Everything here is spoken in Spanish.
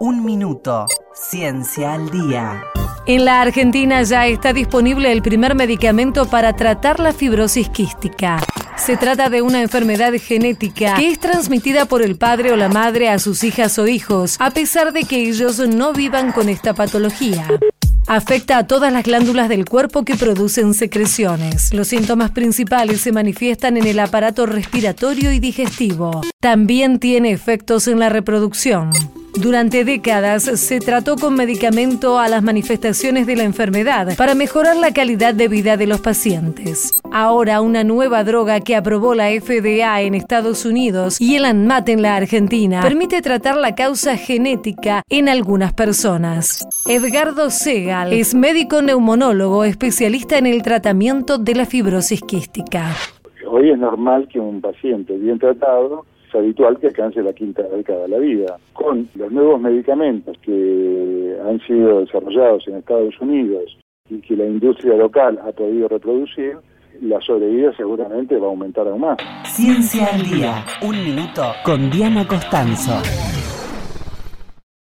Un minuto. Ciencia al día. En la Argentina ya está disponible el primer medicamento para tratar la fibrosis quística. Se trata de una enfermedad genética que es transmitida por el padre o la madre a sus hijas o hijos, a pesar de que ellos no vivan con esta patología. Afecta a todas las glándulas del cuerpo que producen secreciones. Los síntomas principales se manifiestan en el aparato respiratorio y digestivo. También tiene efectos en la reproducción. Durante décadas se trató con medicamento a las manifestaciones de la enfermedad para mejorar la calidad de vida de los pacientes. Ahora una nueva droga que aprobó la FDA en Estados Unidos y el ANMAT en la Argentina permite tratar la causa genética en algunas personas. Edgardo Segal es médico neumonólogo especialista en el tratamiento de la fibrosis quística. Hoy es normal que un paciente bien tratado es habitual que alcance la quinta década de la vida. Con los nuevos medicamentos que han sido desarrollados en Estados Unidos y que la industria local ha podido reproducir, la sobrevida seguramente va a aumentar aún más. Ciencia al día. Un minuto con Diana Costanzo.